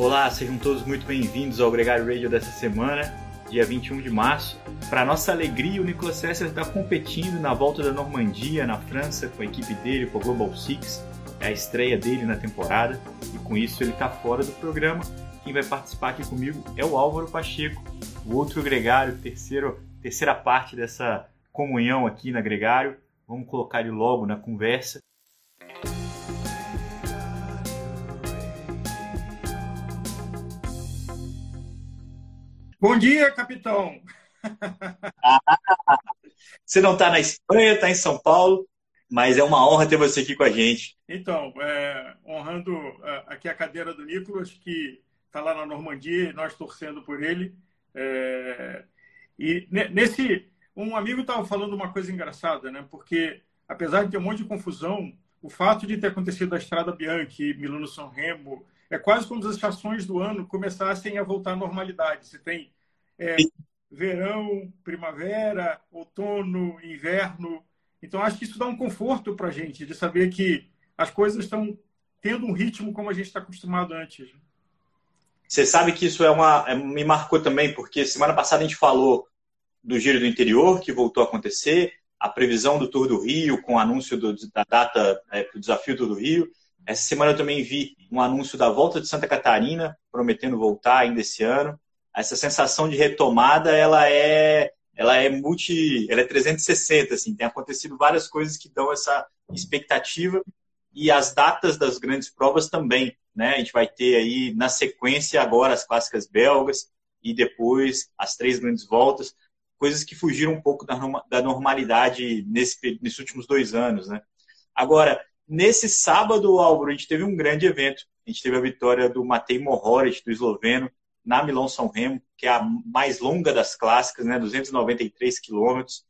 Olá, sejam todos muito bem-vindos ao Gregário Radio dessa semana, dia 21 de março. Para nossa alegria, o Nicolas Sessler está competindo na volta da Normandia, na França, com a equipe dele, com o Global Six. É a estreia dele na temporada e com isso ele está fora do programa. Quem vai participar aqui comigo é o Álvaro Pacheco, o outro gregário, terceiro, terceira parte dessa comunhão aqui na Gregário. Vamos colocar ele logo na conversa. Bom dia, capitão. você não está na Espanha, está em São Paulo, mas é uma honra ter você aqui com a gente. Então, é, honrando é, aqui a cadeira do Nicolas, que está lá na Normandia, e nós torcendo por ele. É, e nesse, um amigo estava falando uma coisa engraçada, né? Porque apesar de ter um monte de confusão, o fato de ter acontecido a Estrada Bianchi, Milano São Remo, é quase como se as estações do ano começassem a voltar à normalidade. Você tem é, verão, primavera, outono, inverno. Então, acho que isso dá um conforto para a gente, de saber que as coisas estão tendo um ritmo como a gente está acostumado antes. Você sabe que isso é uma, é, me marcou também, porque semana passada a gente falou do Giro do Interior, que voltou a acontecer, a previsão do Tour do Rio, com o anúncio do, da data é, para o desafio do Rio. Essa semana eu também vi um anúncio da volta de Santa Catarina, prometendo voltar ainda esse ano. Essa sensação de retomada, ela é ela é multi, ela é 360, assim, tem acontecido várias coisas que dão essa expectativa e as datas das grandes provas também, né? A gente vai ter aí na sequência agora as clássicas belgas e depois as três grandes voltas, coisas que fugiram um pouco da normalidade nesse, nesses últimos dois anos, né? Agora, Nesse sábado, Álvaro, a gente teve um grande evento. A gente teve a vitória do Matej Mohoric, do esloveno, na Milão São Remo, que é a mais longa das clássicas, né? 293 quilômetros.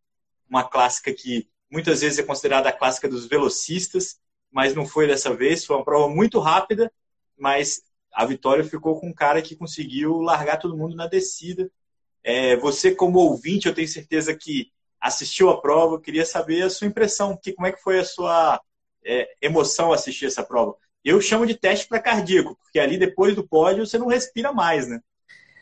Uma clássica que muitas vezes é considerada a clássica dos velocistas, mas não foi dessa vez. Foi uma prova muito rápida, mas a vitória ficou com um cara que conseguiu largar todo mundo na descida. É, você, como ouvinte, eu tenho certeza que assistiu a prova, queria saber a sua impressão, que, como é que foi a sua é, emoção assistir essa prova. Eu chamo de teste para cardíaco, porque ali depois do pódio você não respira mais, né?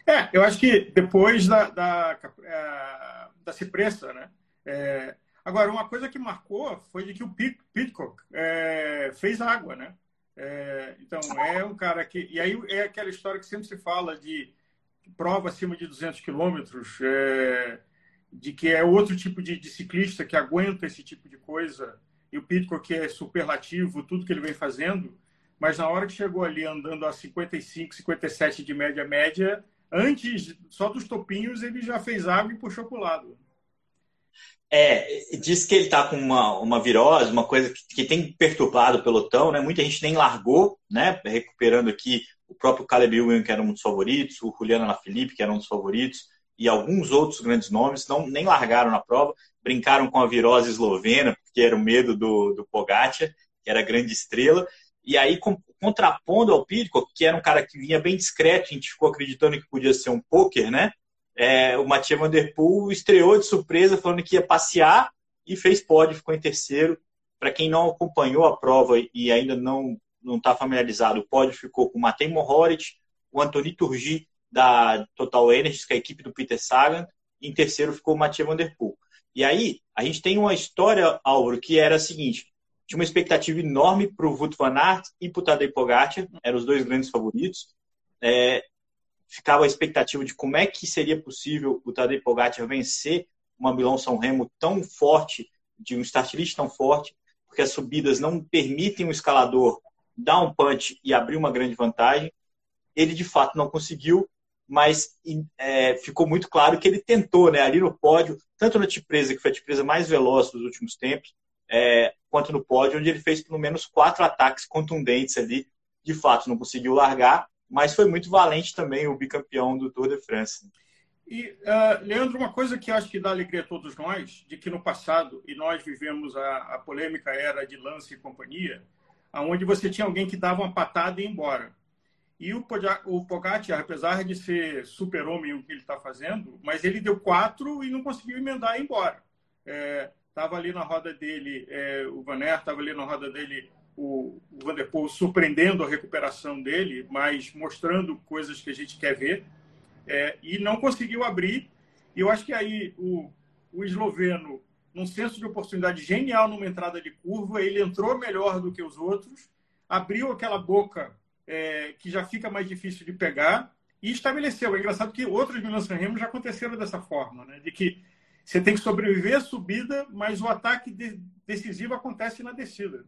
É, eu acho que depois da, da, é, da Cipressa, né? É, agora, uma coisa que marcou foi de que o Pitcock é, fez água, né? É, então, é um cara que... E aí é aquela história que sempre se fala de prova acima de 200 quilômetros, é, de que é outro tipo de, de ciclista que aguenta esse tipo de coisa e o Pitcock é superlativo, tudo que ele vem fazendo, mas na hora que chegou ali andando a 55, 57 de média média, antes só dos topinhos ele já fez água e puxou para o lado. É, diz que ele está com uma, uma virose, uma coisa que, que, tem perturbado o pelotão, né? Muita gente nem largou, né? Recuperando aqui o próprio Caleb Ewan, que era um dos favoritos, o Juliano Alaphilippe, que era um dos favoritos, e alguns outros grandes nomes não nem largaram na prova brincaram com a virose eslovena, porque era o medo do, do Pogacar, que era grande estrela. E aí, com, contrapondo ao Pitcock, que era um cara que vinha bem discreto, a gente ficou acreditando que podia ser um poker, né? É, o Mathieu Van Der Poel estreou de surpresa, falando que ia passear e fez pódio, ficou em terceiro. Para quem não acompanhou a prova e ainda não não está familiarizado, o pódio ficou com o Matej Mohoric, o Antoni Turgi da Total Energies, que é a equipe do Peter Sagan, e em terceiro ficou o Mathieu Van Der Poel. E aí, a gente tem uma história, Álvaro, que era a seguinte: tinha uma expectativa enorme para o Wout van Aert e para o Tadej Pogacar, eram os dois grandes favoritos. É, ficava a expectativa de como é que seria possível o Tadej Pogacar vencer uma Milão-São Remo tão forte, de um start list tão forte, porque as subidas não permitem o escalador dar um punch e abrir uma grande vantagem. Ele, de fato, não conseguiu, mas é, ficou muito claro que ele tentou, né, ali no pódio, tanto na Tipresa, que foi a Tipresa mais veloz dos últimos tempos, é, quanto no pódio, onde ele fez pelo menos quatro ataques contundentes ali. De fato, não conseguiu largar, mas foi muito valente também o bicampeão do Tour de France. E, uh, Leandro, uma coisa que acho que dá alegria a todos nós, de que no passado, e nós vivemos a, a polêmica era de Lance e companhia, onde você tinha alguém que dava uma patada e ia embora. E o, o Pogacar, apesar de ser super-homem o que ele está fazendo, mas ele deu quatro e não conseguiu emendar e ir embora. É, Estava ali na roda dele é, o Vaner, estava ali na roda dele o, o Vanderpool, surpreendendo a recuperação dele, mas mostrando coisas que a gente quer ver. É, e não conseguiu abrir. E eu acho que aí o, o esloveno, num senso de oportunidade genial numa entrada de curva, ele entrou melhor do que os outros, abriu aquela boca é, que já fica mais difícil de pegar e estabeleceu. É engraçado que outros Milan San Remo já aconteceram dessa forma, né? de que você tem que sobreviver à subida, mas o ataque de, decisivo acontece na descida.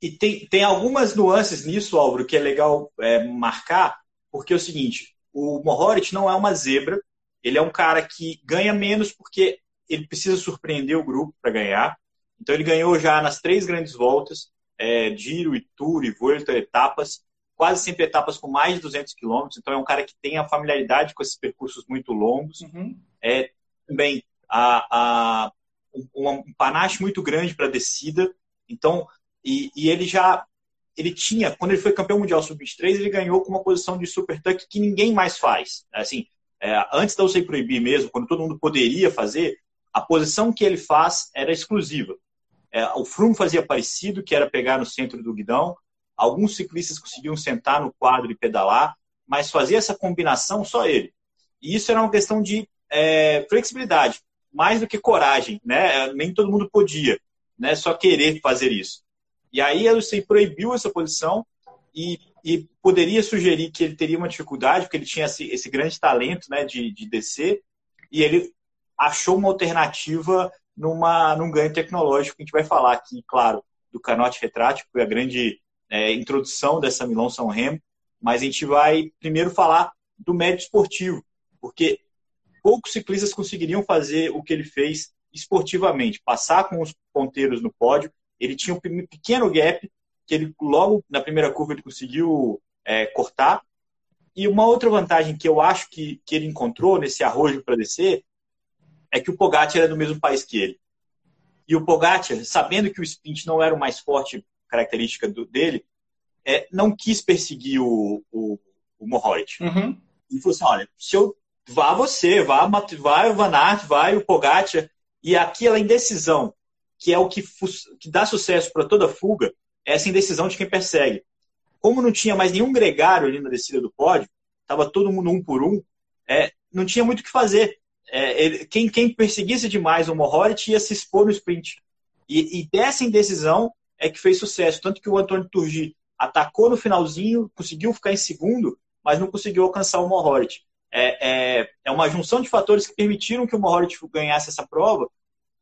E tem, tem algumas nuances nisso, Álvaro, que é legal é, marcar, porque é o seguinte, o Mohoric não é uma zebra, ele é um cara que ganha menos porque ele precisa surpreender o grupo para ganhar. Então ele ganhou já nas três grandes voltas, é, Giro, Tour e Vuelta, etapas, quase sempre etapas com mais de 200 quilômetros. Então é um cara que tem a familiaridade com esses percursos muito longos. Uhum. É também a, a, um, um panache muito grande para descida. Então, e, e, ele já ele tinha, quando ele foi campeão mundial sub-23, ele ganhou com uma posição de super tuck que ninguém mais faz. Assim, é, antes da UCI proibir mesmo, quando todo mundo poderia fazer, a posição que ele faz era exclusiva. É, o Froome fazia parecido, que era pegar no centro do guidão. Alguns ciclistas conseguiam sentar no quadro e pedalar, mas fazia essa combinação só ele. E isso era uma questão de é, flexibilidade, mais do que coragem, né? Nem todo mundo podia, né? Só querer fazer isso. E aí a UCI proibiu essa posição e, e, poderia sugerir que ele teria uma dificuldade, porque ele tinha esse, esse grande talento né, de, de descer, e ele achou uma alternativa numa, num ganho tecnológico, a gente vai falar aqui, claro, do canote retrátil, que foi a grande é, introdução dessa Milão São Remo, mas a gente vai primeiro falar do mérito esportivo, porque poucos ciclistas conseguiriam fazer o que ele fez esportivamente, passar com os ponteiros no pódio ele tinha um pequeno gap que ele logo na primeira curva ele conseguiu é, cortar. E uma outra vantagem que eu acho que, que ele encontrou nesse arrojo para descer é que o Pogacar era do mesmo país que ele. E o Pogacar, sabendo que o sprint não era o mais forte característica do, dele, é, não quis perseguir o, o, o Mohoric. Uhum. E falou assim, olha, se eu vá você, vá, vai o Van Aert, vai o Pogacar, e aquela indecisão que é o que, que dá sucesso para toda fuga, é essa indecisão de quem persegue. Como não tinha mais nenhum gregário ali na descida do pódio, estava todo mundo um por um, é, não tinha muito o que fazer. É, ele, quem, quem perseguisse demais o Mohoric ia se expor no sprint. E, e, dessa indecisão é que fez sucesso. Tanto que o Antônio Turgi atacou no finalzinho, conseguiu ficar em segundo, mas não conseguiu alcançar o Mohoric. É, é, é uma junção de fatores que permitiram que o Mohoric ganhasse essa prova,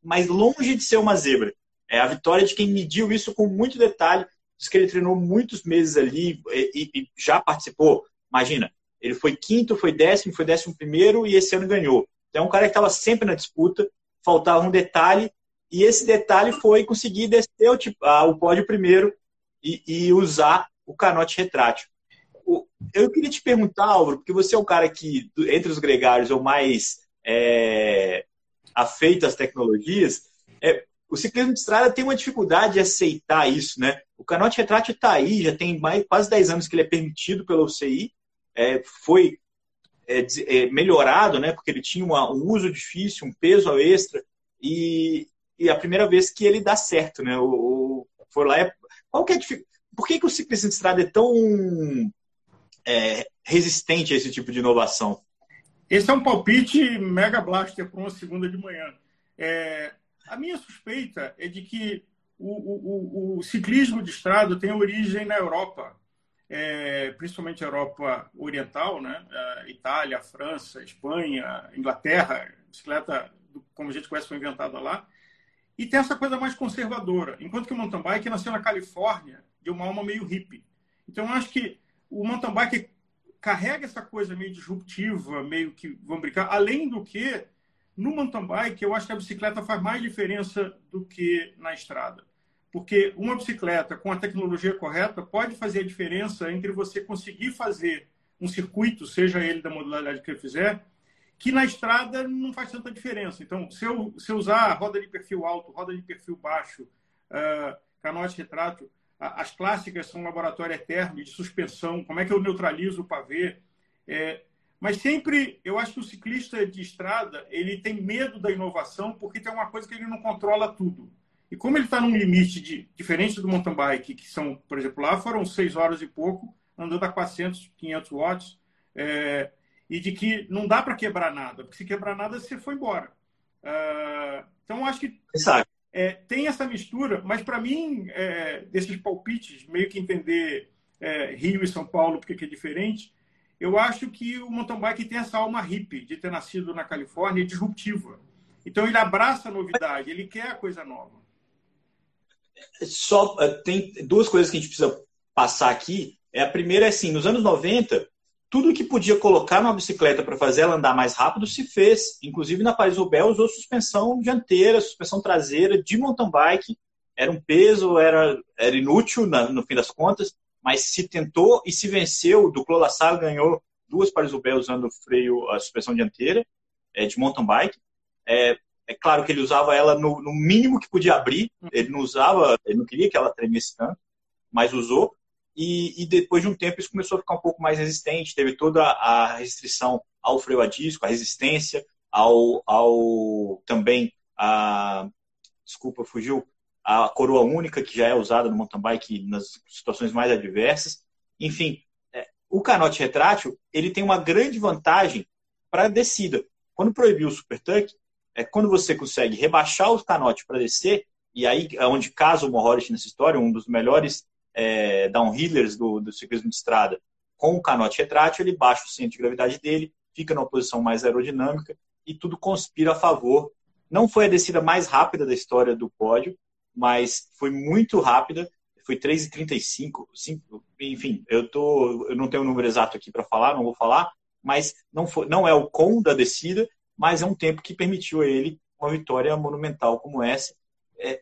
mas longe de ser uma zebra. É a vitória de quem mediu isso com muito detalhe. Diz que ele treinou muitos meses ali e, e já participou. Imagina, ele foi quinto, foi décimo, foi décimo primeiro e esse ano ganhou. Então é um cara que estava sempre na disputa, faltava um detalhe, e esse detalhe foi conseguir descer o, tipo, ah, o pódio primeiro e, e, usar o canote retrátil. Eu queria te perguntar, Álvaro, porque você é um cara que, entre os gregários, é o mais é, afeito às tecnologias, é, o ciclismo de estrada tem uma dificuldade de aceitar isso, né? O canote retrátil está aí, já tem mais, quase 10 anos que ele é permitido pela UCI, é, foi é, é, melhorado, né? Porque ele tinha uma, um uso difícil, um peso extra, e, e a primeira vez que ele dá certo, né? O, o foi lá, é, qual que é Por que, que o ciclismo de estrada é tão é, resistente a esse tipo de inovação? Esse é um palpite mega blaster para uma segunda de manhã. É, a minha suspeita é de que o, o, o, ciclismo de estrada tem origem na Europa, é, principalmente a Europa Oriental, né? A Itália, França, Espanha, Inglaterra. A bicicleta, como a gente conhece, foi inventada lá. E tem essa coisa mais conservadora, enquanto que o mountain bike nasceu na Califórnia de uma alma meio hippie. Então, eu acho que o mountain bike carrega essa coisa meio disruptiva, meio que, vamos brincar, além do que, no mountain bike, eu acho que a bicicleta faz mais diferença do que na estrada. Porque uma bicicleta com a tecnologia correta pode fazer a diferença entre você conseguir fazer um circuito, seja ele da modalidade que eu fizer, que na estrada não faz tanta diferença. Então, se eu, se eu usar roda de perfil alto, roda de perfil baixo, uh, canote retrato, as clássicas são laboratório eterno de suspensão, como é que eu neutralizo o pavê. É, Mas sempre, eu acho que o ciclista de estrada, ele tem medo da inovação porque tem uma coisa que ele não controla tudo. E como ele está num limite de, diferente do mountain bike, que são, por exemplo, lá foram seis horas e pouco, andando a 400, 500 watts, é, e de que não dá para quebrar nada, porque se quebrar nada, você foi embora. Uh, então, acho que é, tem essa mistura, mas para mim, é, desses palpites, meio que entender é, Rio e São Paulo, porque é diferente, eu acho que o mountain bike tem essa alma hippie de ter nascido na Califórnia disruptiva. Então, ele abraça a novidade, ele quer a coisa nova. Só é, tem duas coisas que a gente precisa passar aqui. É, a primeira é assim, nos anos 90, tudo que podia colocar numa bicicleta para fazer ela andar mais rápido se fez. Inclusive na Paris-Roubaix usou suspensão dianteira, suspensão traseira de mountain bike. Era um peso, era, era inútil na, no fim das contas, mas se tentou e se venceu. Duclos Lassalle ganhou duas Paris-Roubaix usando freio, a suspensão dianteira é, de mountain bike. É, é, claro que ele usava ela no, no mínimo que podia abrir. Ele não usava, ele não queria que ela tremesse tanto, mas usou. E, e, depois de um tempo isso começou a ficar um pouco mais resistente, teve toda a restrição ao freio a disco, a resistência, ao, ao também a desculpa, fugiu, a coroa única que já é usada no mountain bike nas situações mais adversas. Enfim, é, o canote retrátil ele tem uma grande vantagem para a descida. Quando proibiu o super tuck, é quando você consegue rebaixar o canote para descer, e aí é onde casa o Mohoric nessa história, um dos melhores é, downhillers do, do ciclismo de estrada, com o canote retrátil, ele baixa o centro de gravidade dele, fica numa posição mais aerodinâmica e tudo conspira a favor. Não foi a descida mais rápida da história do pódio, mas foi muito rápida, foi 3,35, enfim, eu, tô, eu não tenho o número exato aqui para falar, não vou falar, mas não, foi, não é o com da descida, mas é um tempo que permitiu a ele uma vitória monumental como essa. É,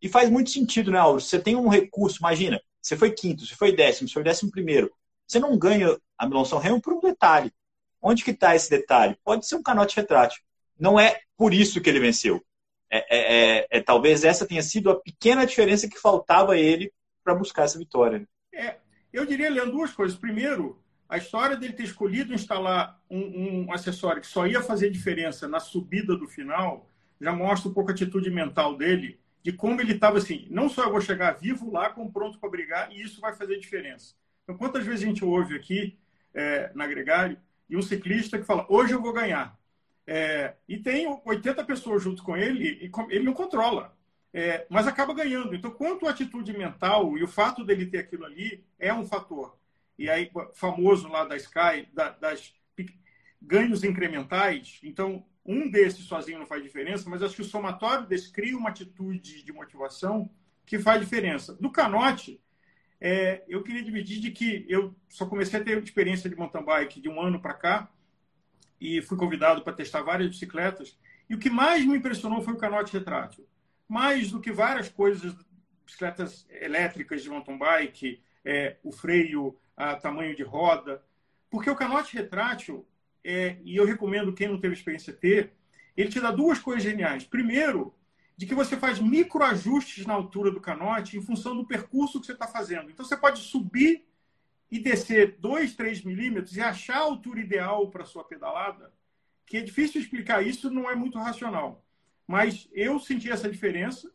e faz muito sentido, né, Auro? Você tem um recurso, imagina, você foi quinto, você foi décimo, você foi décimo primeiro. Você não ganha a Milão São Remo por um detalhe. Onde que está esse detalhe? Pode ser um canote retrátil. Não é por isso que ele venceu. É, é, é, é talvez essa tenha sido a pequena diferença que faltava a ele para buscar essa vitória. Né? É, eu diria, Leandro, duas coisas. Primeiro, a história dele ter escolhido instalar um, um, acessório que só ia fazer diferença na subida do final já mostra um pouco a atitude mental dele de como ele estava assim, não só eu vou chegar vivo lá, como pronto para brigar, e isso vai fazer diferença. Então, quantas vezes a gente ouve aqui é, na Gregário de um ciclista que fala, hoje eu vou ganhar. É, e tem 80 pessoas junto com ele e ele não controla, é, mas acaba ganhando. Então, quanto a atitude mental e o fato dele ter aquilo ali é um fator. E aí, famoso lá da Sky, da, das ganhos incrementais. Então, um desses sozinho não faz diferença, mas acho que o somatório desse cria uma atitude de motivação que faz diferença. Do canote, é, eu queria dividir de que eu só comecei a ter experiência de mountain bike de um ano para cá e fui convidado para testar várias bicicletas. E o que mais me impressionou foi o canote retrátil. Mais do que várias coisas, bicicletas elétricas de mountain bike, é, o freio, a tamanho de roda. Porque o canote retrátil é, e eu recomendo quem não teve experiência ter, ele te dá duas coisas geniais. Primeiro, de que você faz microajustes na altura do canote em função do percurso que você está fazendo. Então você pode subir e descer 2, 3 milímetros e achar a altura ideal para sua pedalada, que é difícil explicar isso, não é muito racional. Mas eu senti essa diferença.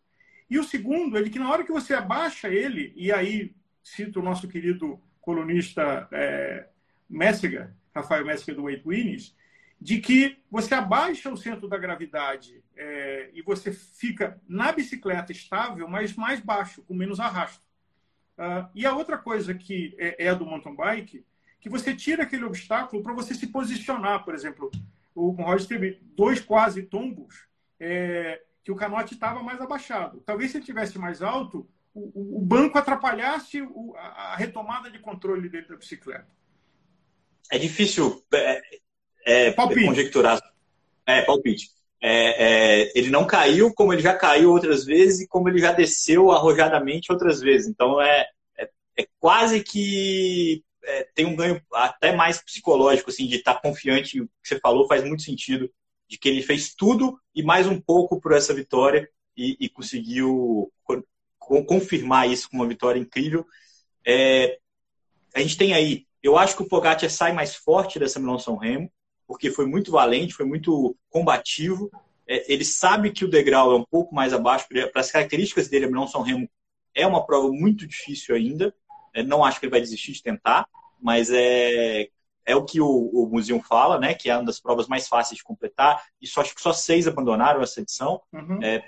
E o segundo é que na hora que você abaixa ele, e aí cito o nosso querido colunista é, Messiger, Rafael Messinger do Weight Winners, de que você abaixa o centro da gravidade é, e você fica na bicicleta estável, mas mais baixo, com menos arrasto. Uh, e a outra coisa que é, é do mountain bike, que você tira aquele obstáculo para você se posicionar. Por exemplo, o Conrad teve dois quase tombos é, que o canote estava mais abaixado. Talvez se ele tivesse mais alto, o, o banco atrapalhasse o, a, retomada de controle dele da bicicleta é difícil é, é, conjecturar. É, palpite. É, é, ele não caiu como ele já caiu outras vezes e como ele já desceu arrojadamente outras vezes. Então é, é, é quase que é, tem um ganho até mais psicológico, assim, de estar confiante. O que você falou faz muito sentido, de que ele fez tudo e mais um pouco por essa vitória e, e conseguiu confirmar isso com uma vitória incrível. a gente tem aí Eu acho que o Pogacar sai mais forte dessa Milão São Remo, porque foi muito valente, foi muito combativo. É, ele sabe que o degrau é um pouco mais abaixo, para as características dele, a Milão São Remo é uma prova muito difícil ainda. É, não acho que ele vai desistir de tentar, mas é, é o que o, o Museum fala, né? Que é uma das provas mais fáceis de completar. E só acho que só seis abandonaram essa edição. Uhum. É,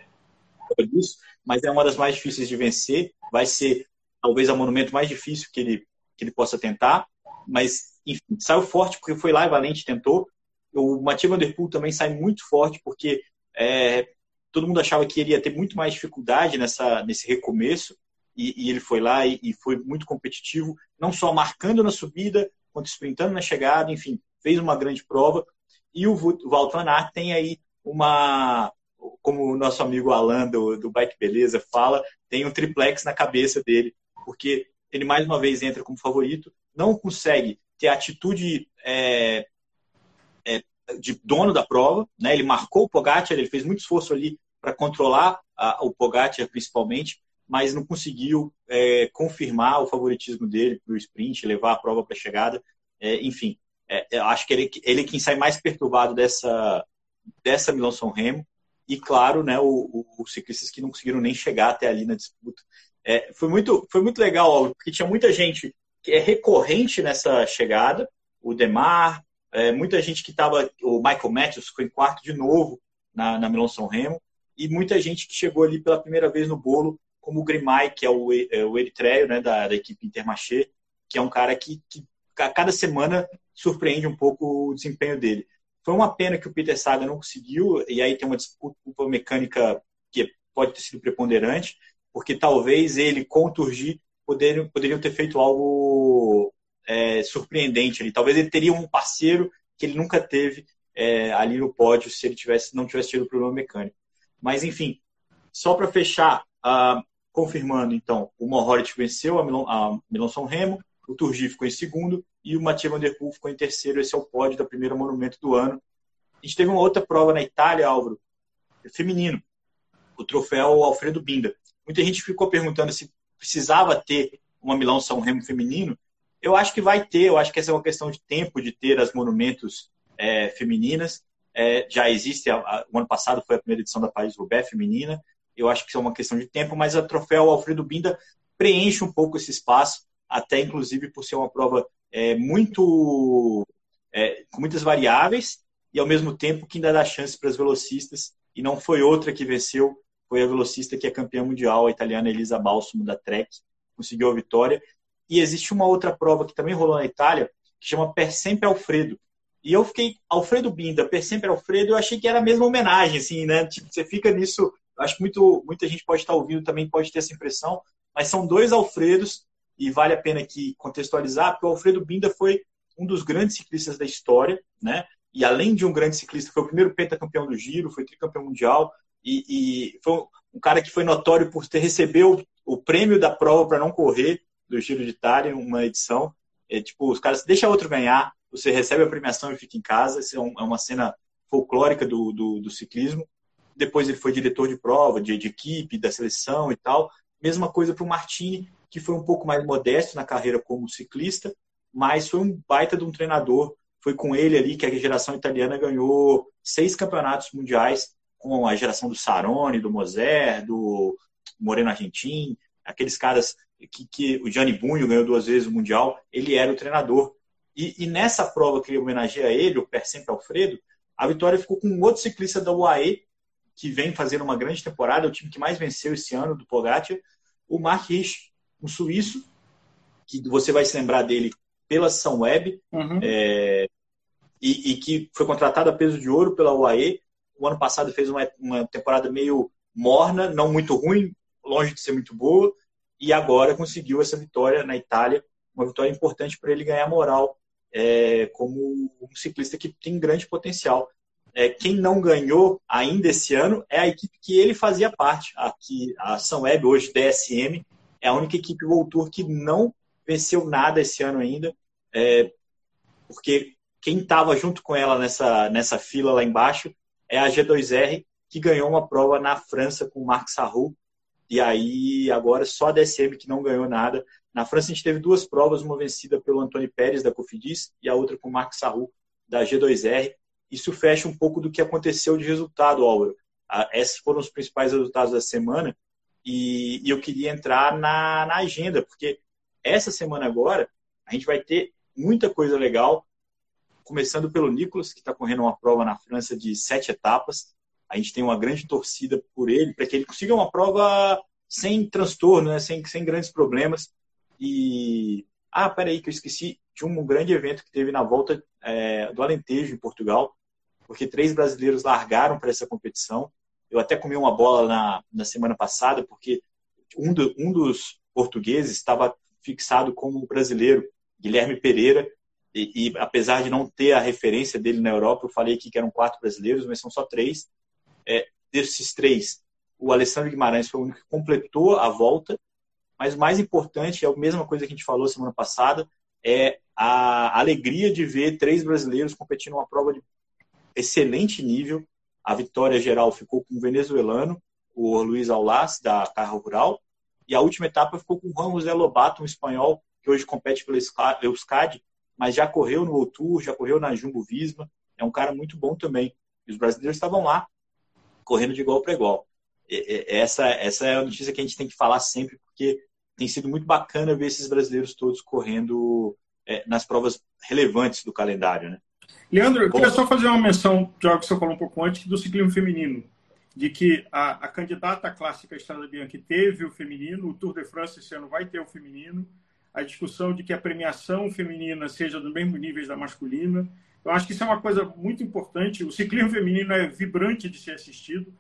disso, mas é uma das mais difíceis de vencer. Vai ser talvez o monumento mais difícil que ele, que ele possa tentar. Mas, enfim, saiu forte porque foi lá e Valente tentou. O Mathieu Van Der Poel também sai muito forte porque é, todo mundo achava que ele ia ter muito mais dificuldade nessa, nesse recomeço. E, e ele foi lá e, e, foi muito competitivo, não só marcando na subida, quanto sprintando na chegada, enfim, fez uma grande prova. E o Walter Van tem aí uma, como o nosso amigo Alan do, do Bike Beleza fala, tem um triplex na cabeça dele, porque ele mais uma vez entra como favorito, não consegue ter atitude é, é, de dono da prova, né? Ele marcou o Pogacar, ele fez muito esforço ali para controlar a, o Pogacar principalmente, mas não conseguiu é, confirmar o favoritismo dele para o sprint, levar a prova para a chegada. É, enfim, é, acho que ele, ele é quem sai mais perturbado dessa dessa Milão São Remo e claro, né, os ciclistas que não conseguiram nem chegar até ali na disputa. É, foi, muito, foi muito legal, porque tinha muita gente que é recorrente nessa chegada, o Demar, é, muita gente que estava, o Michael Matthews ficou em quarto de novo na, na Milão São Remo, e muita gente que chegou ali pela primeira vez no bolo, como o Grimay, que é o, é, o eritreio né, da, da equipe Intermarché, que é um cara que, que a cada semana surpreende um pouco o desempenho dele. Foi uma pena que o Peter Saga não conseguiu, e aí tem uma disputa mecânica que pode ter sido preponderante, porque talvez ele com o Turgi poderiam, poderiam ter feito algo é, surpreendente ali. Talvez ele teria um parceiro que ele nunca teve é, ali no pódio se ele tivesse, não tivesse tido problema mecânico. Mas, enfim, só para fechar, uh, confirmando, então, o Mohoric venceu a Milão, a São Remo, o Turgi ficou em segundo e o Mathieu Van Der Poel ficou em terceiro. Esse é o pódio da primeira monumento do ano. A gente teve uma outra prova na Itália, Álvaro, feminino, o troféu Alfredo Binda. Muita gente ficou perguntando se precisava ter uma Milão São Remo feminino. Eu acho que vai ter, eu acho que essa é uma questão de tempo de ter as monumentos é, femininas. É, já existe, a, a, o ano passado foi a primeira edição da Paris-Roubaix feminina. Eu acho que isso é uma questão de tempo, mas a troféu Alfredo Binda preenche um pouco esse espaço até inclusive por ser uma prova é, muito é, com muitas variáveis e ao mesmo tempo que ainda dá chance para as velocistas e não foi outra que venceu, foi a velocista que é campeã mundial, a italiana Elisa Balsamo da Trek, conseguiu a vitória. E existe uma outra prova que também rolou na Itália, que chama Per Sempre Alfredo. E eu fiquei, Alfredo Binda, Per Sempre Alfredo, eu achei que era a mesma homenagem, assim, né? Tipo, você fica nisso, acho que muito, muita gente pode estar ouvindo também, pode ter essa impressão, mas são dois Alfredos e vale a pena aqui contextualizar, porque o Alfredo Binda foi um dos grandes ciclistas da história, né? E além de um grande ciclista, foi o primeiro pentacampeão do Giro, foi tricampeão mundial e, e foi um cara que foi notório por ter recebeu o prêmio da prova para não correr do Giro de Itália, uma edição. É, tipo, os caras deixa outro ganhar, você recebe a premiação e fica em casa. Isso é, um, é uma cena folclórica do, do, do, ciclismo. Depois ele foi diretor de prova, de, de equipe, da seleção e tal. Mesma coisa para o Martini, que foi um pouco mais modesto na carreira como ciclista, mas foi um baita de um treinador. Foi com ele ali que a geração italiana ganhou seis campeonatos mundiais, com a geração do Saroni, do Moser, do Moreno Argentin, aqueles caras que, que o Gianni Bunho ganhou duas vezes o Mundial, ele era o treinador. E, e nessa prova que homenageia ele, o Per Sempre Alfredo, a vitória ficou com um outro ciclista da UAE, que vem fazendo uma grande temporada, o time que mais venceu esse ano do Pogacar, o Mark Rich, um suíço, que você vai se lembrar dele pela São Web, uhum. é, e, e, que foi contratado a peso de ouro pela UAE. O ano passado fez uma, uma temporada meio morna, não muito ruim, longe de ser muito boa, e agora conseguiu essa vitória na Itália, uma vitória importante para ele ganhar moral é, como um ciclista que tem grande potencial. É, quem não ganhou ainda esse ano é a equipe que ele fazia parte, aqui a São Web, hoje DSM, é a única equipe World Tour que não venceu nada esse ano ainda, é, porque quem estava junto com ela nessa, nessa fila lá embaixo é a G2R, que ganhou uma prova na França com o Marc Sarrou. E aí, agora, só a DSM que não ganhou nada. Na França, a gente teve duas provas, uma vencida pelo Antônio Pérez, da Cofidis, e a outra com o Marc Sarru, da G2R. Isso fecha um pouco do que aconteceu de resultado, Álvaro. Esses foram os principais resultados da semana. E, e eu queria entrar na, na agenda, porque essa semana agora, a gente vai ter muita coisa legal, começando pelo Nicolas, que está correndo uma prova na França de sete etapas. A gente tem uma grande torcida por ele, para que ele consiga uma prova sem transtorno, né? sem, sem grandes problemas. E. Ah, peraí, que eu esqueci de um grande evento que teve na volta é, do Alentejo, em Portugal, porque três brasileiros largaram para essa competição. Eu até comi uma bola na, na semana passada, porque um, do, um dos portugueses estava fixado como brasileiro, Guilherme Pereira, e, e, apesar de não ter a referência dele na Europa, eu falei aqui que eram quatro brasileiros, mas são só três. É, desses três, o Alessandro Guimarães foi o único que completou a volta, mas o mais importante é a mesma coisa que a gente falou semana passada, é a alegria de ver três brasileiros competindo uma prova de excelente nível. A vitória geral ficou com o venezuelano, o Luiz Aulas, da Carro Rural, e a última etapa ficou com o Juan José Lobato, um espanhol que hoje compete pelo Euskadi, mas já correu no Tour, já correu na Jumbo Visma, é um cara muito bom também. E os brasileiros estavam lá, correndo de igual para igual. Essa, essa é a notícia que a gente tem que falar sempre, porque tem sido muito bacana ver esses brasileiros todos correndo é, nas provas relevantes do calendário. Né? Leandro, eu queria só fazer uma menção de algo que você falou um pouco antes, do ciclismo feminino. De que a, a candidata clássica Estrada Bianchi teve o feminino, o Tour de France esse ano vai ter o feminino, a discussão de que a premiação feminina seja do mesmo nível da masculina. Eu acho que isso é uma coisa muito importante. O ciclismo feminino é vibrante de ser assistido.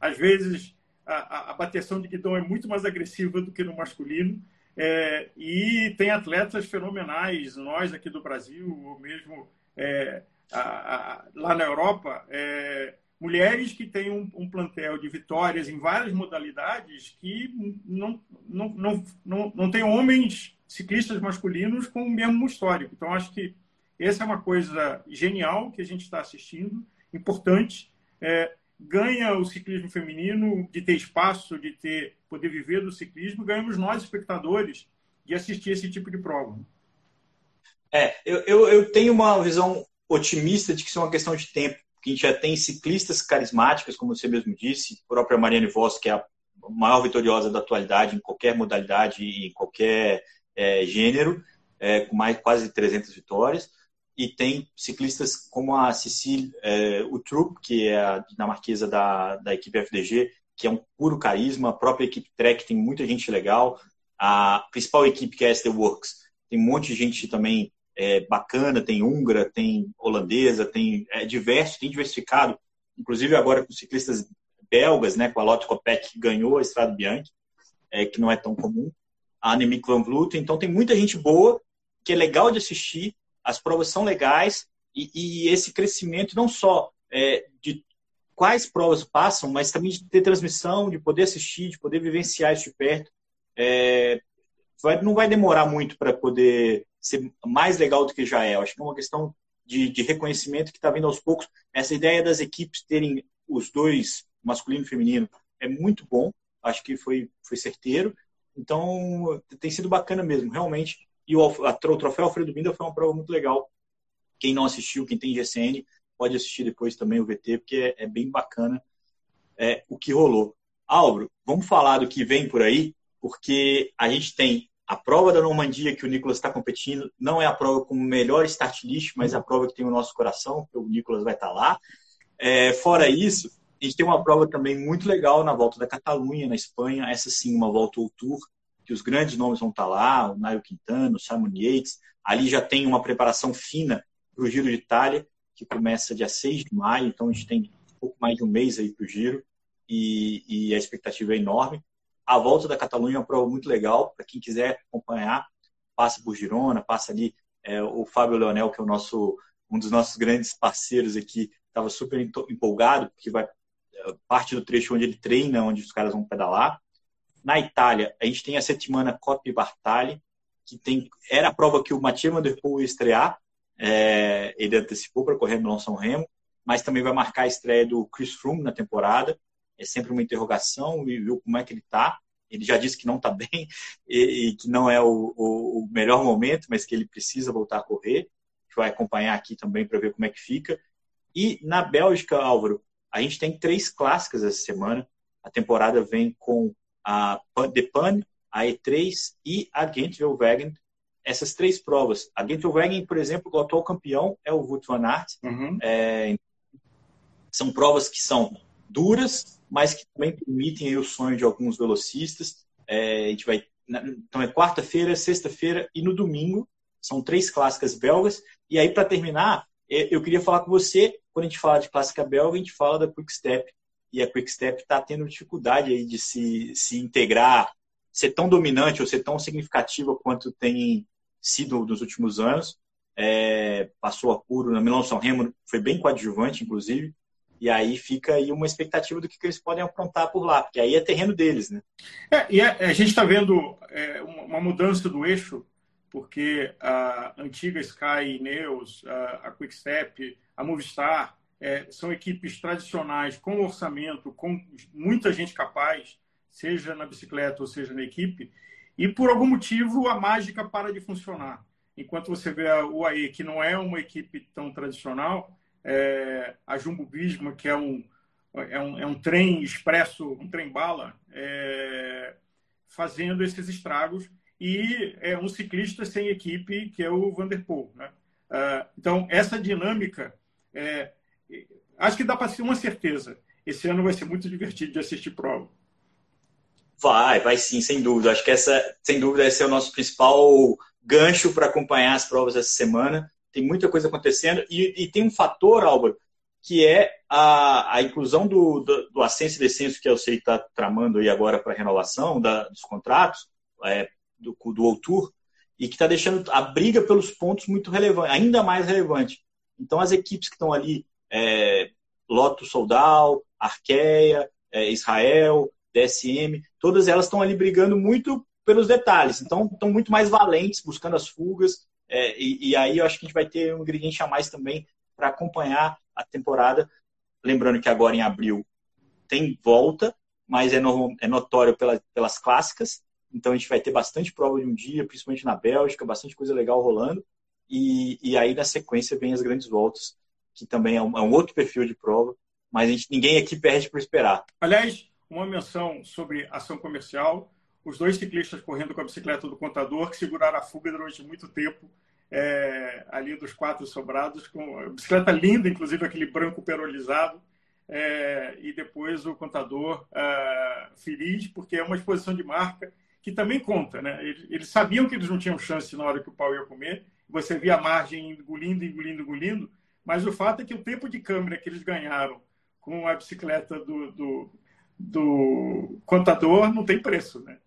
Às vezes, a, a bateção de guidão é muito mais agressiva do que no masculino. É, e tem atletas fenomenais, nós aqui do Brasil, ou mesmo é, a, a, lá na Europa, é, mulheres que têm um, um, plantel de vitórias em várias modalidades que não, não, não, não, não tem homens ciclistas masculinos com o mesmo histórico. Então, acho que essa é uma coisa genial que a gente está assistindo, importante. É, ganha o ciclismo feminino de ter espaço, de ter poder viver do ciclismo, ganhamos nós, espectadores, de assistir esse tipo de prova. É, eu, eu, eu tenho uma visão otimista de que isso é uma questão de tempo, que a gente já tem ciclistas carismáticas, como você mesmo disse, a própria Mariane Voss, que é a maior vitoriosa da atualidade em qualquer modalidade e em qualquer é, gênero, é, com mais quase 300 vitórias. E tem ciclistas como a Cecile é, Utrup, que é a dinamarquesa da, da equipe FDG, que é um puro carisma. A própria equipe Trek tem muita gente legal. A principal equipe, que é a SD Works, tem um monte de gente também é, bacana. Tem húngara, tem holandesa, tem é, diverso, tem diversificado. Inclusive agora com ciclistas belgas, né, com a Lotte Kopeck, que ganhou a Estrada Bianchi, é, que não é tão comum a Annemiek van Vleuten. Então tem muita gente boa que é legal de assistir, as provas são legais e, e esse crescimento não só é, de quais provas passam, mas também de ter transmissão, de poder assistir, de poder vivenciar isso de perto. É, vai, não vai demorar muito para poder ser mais legal do que já é. Eu acho que é uma questão de, de reconhecimento que está vindo aos poucos. Essa ideia das equipes terem os dois, masculino e feminino, é muito bom. Acho que foi, foi certeiro. Então, tem sido bacana mesmo, realmente. E o, a, o troféu Alfredo Binda foi uma prova muito legal. Quem não assistiu, quem tem GCN, pode assistir depois também o VT, porque é, é bem bacana é, o que rolou. Álvaro, vamos falar do que vem por aí, porque a gente tem a prova da Normandia que o Nicolas está competindo, não é a prova com o melhor start list, mas a prova que tem o nosso coração, que o Nicolas vai estar tá lá. É, fora isso, a gente tem uma prova também muito legal na volta da Catalunha, na Espanha. Essa sim, uma volta ao Tour, que os grandes nomes vão estar lá, o Nairo Quintana, o Simon Yates. Ali já tem uma preparação fina para o Giro de Itália, que começa dia 6 de maio, então a gente tem um pouco mais de um mês aí para o Giro e, e, a expectativa é enorme. A volta da Catalunha é uma prova muito legal, para quem quiser acompanhar, passa por Girona, passa ali é, o Fábio Leonel, que é o nosso, um dos nossos grandes parceiros aqui, estava super empolgado, porque vai parte do trecho onde ele treina, onde os caras vão pedalar. Na Itália, a gente tem a Settimana Coppi Bartali, que tem, era a prova que o Mathieu Van Der Poel ia estrear, é, ele antecipou para correr no São Remo, mas também vai marcar a estreia do Chris Froome na temporada. É sempre uma interrogação e viu como é que ele está. ele já disse que não está bem e, e, que não é o, o, o, melhor momento, mas que ele precisa voltar a correr. A gente vai acompanhar aqui também para ver como é que fica. E na Bélgica, Álvaro, a gente tem três clássicas essa semana. A temporada vem com a The Pan, a E3 e a Gent-Wevelgem. Essas três provas. A Gent-Wevelgem, por exemplo, o atual campeão é o Wout van Aert. Uhum. É, são provas que são duras, mas que também permitem o sonho de alguns velocistas. É, a gente vai, então é quarta-feira, sexta-feira e no domingo. São três clássicas belgas. E aí, para terminar, é, eu queria falar com você, quando a gente fala de clássica belga, a gente fala da Quick Step. E a Quick Step está tendo dificuldade aí de se, se integrar, ser tão dominante ou ser tão significativa quanto tem sido nos últimos anos. É, passou apuro na Milão São Remo, foi bem coadjuvante, inclusive. E aí fica aí uma expectativa do que, que eles podem aprontar por lá, porque aí é terreno deles, né? É, e a, é, a gente está vendo é, uma mudança do eixo, porque a antiga Sky News, a, a Quickstep, a Movistar, é, são equipes tradicionais com orçamento, com muita gente capaz, seja na bicicleta ou seja na equipe, e por algum motivo a mágica para de funcionar. Enquanto você vê a UAE, que não é uma equipe tão tradicional, é, a Jumbo Visma, que é um, é um, é um trem expresso, um trem-bala, é, fazendo esses estragos, e é um ciclista sem equipe, que é o Vanderpool. Né? Uh, então, essa dinâmica, é, acho que dá para ser uma certeza. Esse ano vai ser muito divertido de assistir prova. Vai, vai sim, sem dúvida. Acho que essa, sem dúvida, esse é o nosso principal gancho para acompanhar as provas essa semana tem muita coisa acontecendo. E, e tem um fator, Álvaro, que é a, a inclusão do, do, do ascenso e descenso que eu sei está tramando aí agora para renovação da, dos contratos, é, do, do Outur, e que está deixando a briga pelos pontos muito relevante, ainda mais relevante. Então, as equipes que estão ali, é, Loto Soldal, Arqueia, é, Israel, DSM, todas elas estão ali brigando muito pelos detalhes. Então, estão muito mais valentes, buscando as fugas, é, e, e, aí eu acho que a gente vai ter um ingrediente a mais também para acompanhar a temporada. Lembrando que agora em abril tem volta, mas é, no, é notório pela, pelas clássicas. Então a gente vai ter bastante prova de um dia, principalmente na Bélgica, bastante coisa legal rolando. E, e aí na sequência vem as grandes voltas, que também é um, é um outro perfil de prova, mas gente, ninguém aqui perde por esperar. Aliás, uma menção sobre ação comercial os dois ciclistas correndo com a bicicleta do contador que seguraram a fuga durante muito tempo é, ali dos quatro sobrados, com bicicleta linda, inclusive aquele branco perolizado, é, e depois o contador é, feliz, porque é uma exposição de marca que também conta. Né? Eles, eles, sabiam que eles não tinham chance na hora que o pau ia comer, você via a margem engolindo, engolindo, engolindo, mas o fato é que o tempo de câmera que eles ganharam com a bicicleta do, do, do contador não tem preço, né?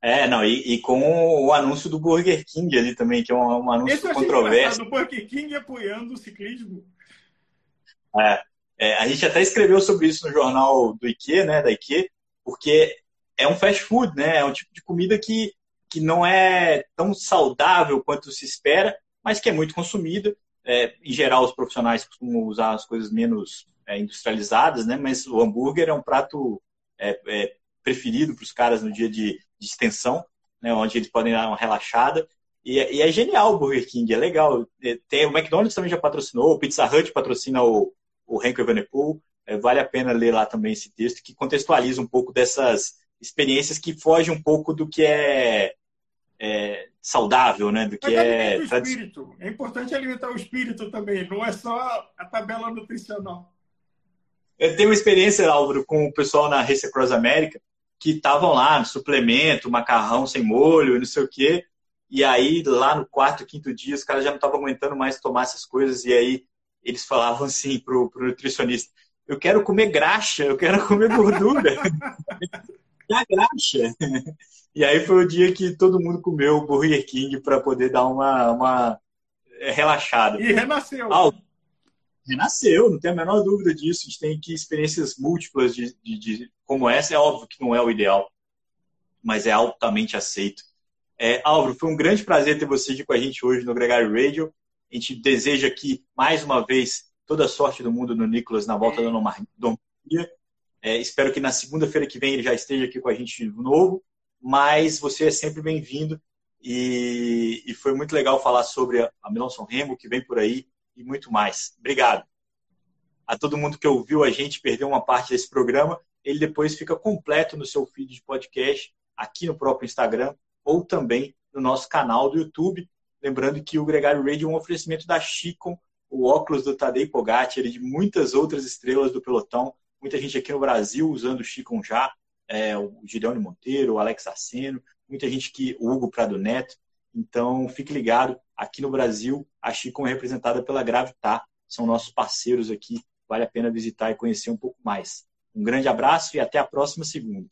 É, não, e, e, com o anúncio do Burger King ali também, que é um, um anúncio Esse controverso. O Burger King apoiando o ciclismo. É, é, a gente até escreveu sobre isso no jornal do IKE, né, da IKE, porque é um fast food, né, é um tipo de comida que, que não é tão saudável quanto se espera, mas que é muito consumida. É, em geral, os profissionais costumam usar as coisas menos é, industrializadas, né, mas o hambúrguer é um prato é, é preferido para os caras no dia de, de extensão, né, onde eles podem dar uma relaxada. E, é, e, é genial o Burger King, é legal. É, tem, o McDonald's também já patrocinou, o Pizza Hut patrocina o, o Henry Evenepoel. É, vale a pena ler lá também esse texto, que contextualiza um pouco dessas experiências que fogem um pouco do que é, é saudável, né? Do que Mas é. O espírito. É importante alimentar o espírito também, não é só a tabela nutricional. Eu tenho uma experiência, Álvaro, com o pessoal na Race Across America, que estavam lá no suplemento, macarrão sem molho, não sei o quê. E aí, lá no quarto, quinto dia, os caras já não estavam aguentando mais tomar essas coisas. E aí, eles falavam assim pro, pro nutricionista: Eu quero comer graxa, eu quero comer gordura. Graxa. E aí foi o dia que todo mundo comeu o Burger King para poder dar uma, uma relaxada. E renasceu. Renasceu, não tem a menor dúvida disso. A gente tem aqui experiências múltiplas de, de, de, como essa. É óbvio que não é o ideal, mas é altamente aceito. É, Álvaro, foi um grande prazer ter você aqui com a gente hoje no Gregário Radio. A gente deseja aqui, mais uma vez, toda a sorte do mundo no Nicolas na volta da Normandia. É, espero que na segunda-feira que vem ele já esteja aqui com a gente de novo, mas você é sempre bem-vindo e, e, foi muito legal falar sobre a, Milão Remo, que vem por aí e muito mais. Obrigado. A todo mundo que ouviu a gente perdeu uma parte desse programa, ele depois fica completo no seu feed de podcast, aqui no próprio Instagram ou também no nosso canal do YouTube. Lembrando que o Gregário Radio é um oferecimento da Chicon, o óculos do Tadej Pogacar e de muitas outras estrelas do pelotão. Muita gente aqui no Brasil usando o Chicon já, é, o Gideone Monteiro, o Alex Aceno, muita gente que, o Hugo Prado Neto. Então, fique ligado, aqui no Brasil, a Chicon é representada pela Gravitar, são nossos parceiros aqui, vale a pena visitar e conhecer um pouco mais. Um grande abraço e até a próxima segunda.